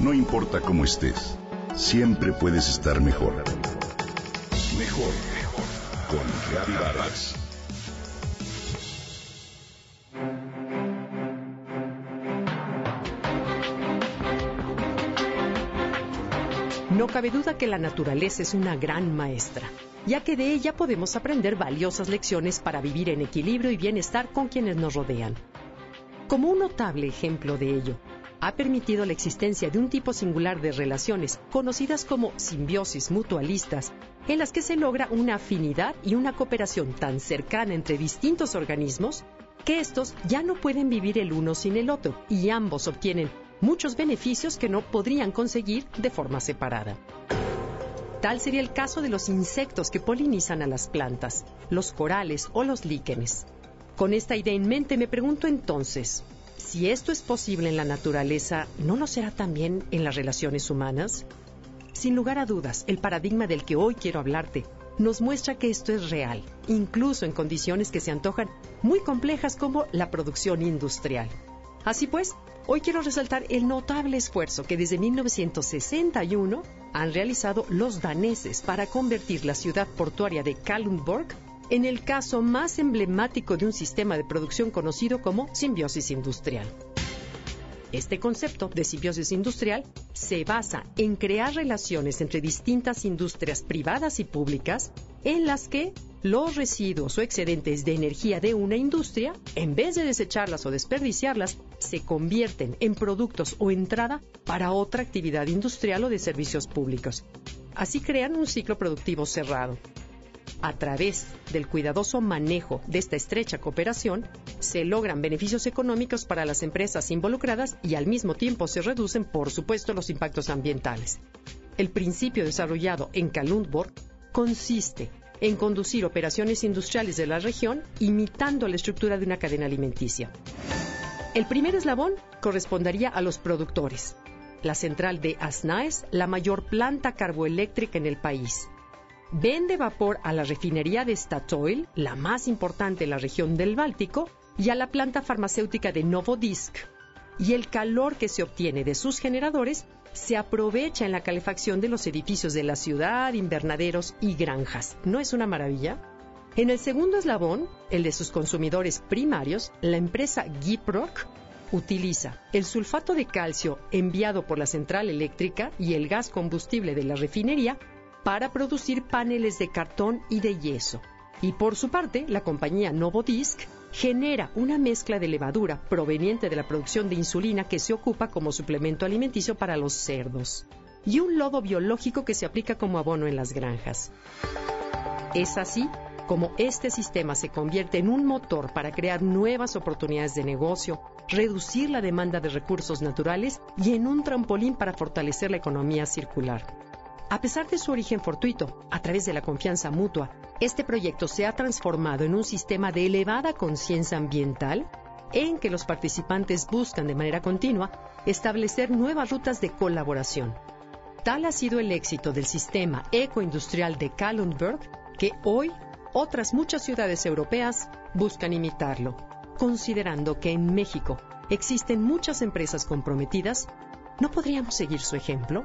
No importa cómo estés, siempre puedes estar mejor. Mejor, mejor. Con Reavivadas. No cabe duda que la naturaleza es una gran maestra, ya que de ella podemos aprender valiosas lecciones para vivir en equilibrio y bienestar con quienes nos rodean. Como un notable ejemplo de ello, ha permitido la existencia de un tipo singular de relaciones conocidas como simbiosis mutualistas, en las que se logra una afinidad y una cooperación tan cercana entre distintos organismos que estos ya no pueden vivir el uno sin el otro y ambos obtienen muchos beneficios que no podrían conseguir de forma separada. Tal sería el caso de los insectos que polinizan a las plantas, los corales o los líquenes. Con esta idea en mente me pregunto entonces, si esto es posible en la naturaleza, ¿no lo será también en las relaciones humanas? Sin lugar a dudas, el paradigma del que hoy quiero hablarte nos muestra que esto es real, incluso en condiciones que se antojan muy complejas como la producción industrial. Así pues, hoy quiero resaltar el notable esfuerzo que desde 1961 han realizado los daneses para convertir la ciudad portuaria de Kalundborg en el caso más emblemático de un sistema de producción conocido como simbiosis industrial. Este concepto de simbiosis industrial se basa en crear relaciones entre distintas industrias privadas y públicas en las que los residuos o excedentes de energía de una industria, en vez de desecharlas o desperdiciarlas, se convierten en productos o entrada para otra actividad industrial o de servicios públicos. Así crean un ciclo productivo cerrado, a través del cuidadoso manejo de esta estrecha cooperación, se logran beneficios económicos para las empresas involucradas y al mismo tiempo se reducen, por supuesto, los impactos ambientales. El principio desarrollado en Kalundborg consiste en conducir operaciones industriales de la región imitando la estructura de una cadena alimenticia. El primer eslabón correspondería a los productores. La central de Asnaes, la mayor planta carboeléctrica en el país, vende vapor a la refinería de Statoil, la más importante en la región del Báltico, y a la planta farmacéutica de Novodisk. Y el calor que se obtiene de sus generadores se aprovecha en la calefacción de los edificios de la ciudad, invernaderos y granjas. ¿No es una maravilla? En el segundo eslabón, el de sus consumidores primarios, la empresa Giprock utiliza el sulfato de calcio enviado por la central eléctrica y el gas combustible de la refinería para producir paneles de cartón y de yeso. Y por su parte, la compañía Novodisk genera una mezcla de levadura proveniente de la producción de insulina que se ocupa como suplemento alimenticio para los cerdos y un lodo biológico que se aplica como abono en las granjas. Es así como este sistema se convierte en un motor para crear nuevas oportunidades de negocio, reducir la demanda de recursos naturales y en un trampolín para fortalecer la economía circular. A pesar de su origen fortuito, a través de la confianza mutua, este proyecto se ha transformado en un sistema de elevada conciencia ambiental en que los participantes buscan de manera continua establecer nuevas rutas de colaboración. Tal ha sido el éxito del sistema ecoindustrial de Kalundberg que hoy otras muchas ciudades europeas buscan imitarlo, considerando que en México existen muchas empresas comprometidas, ¿no podríamos seguir su ejemplo?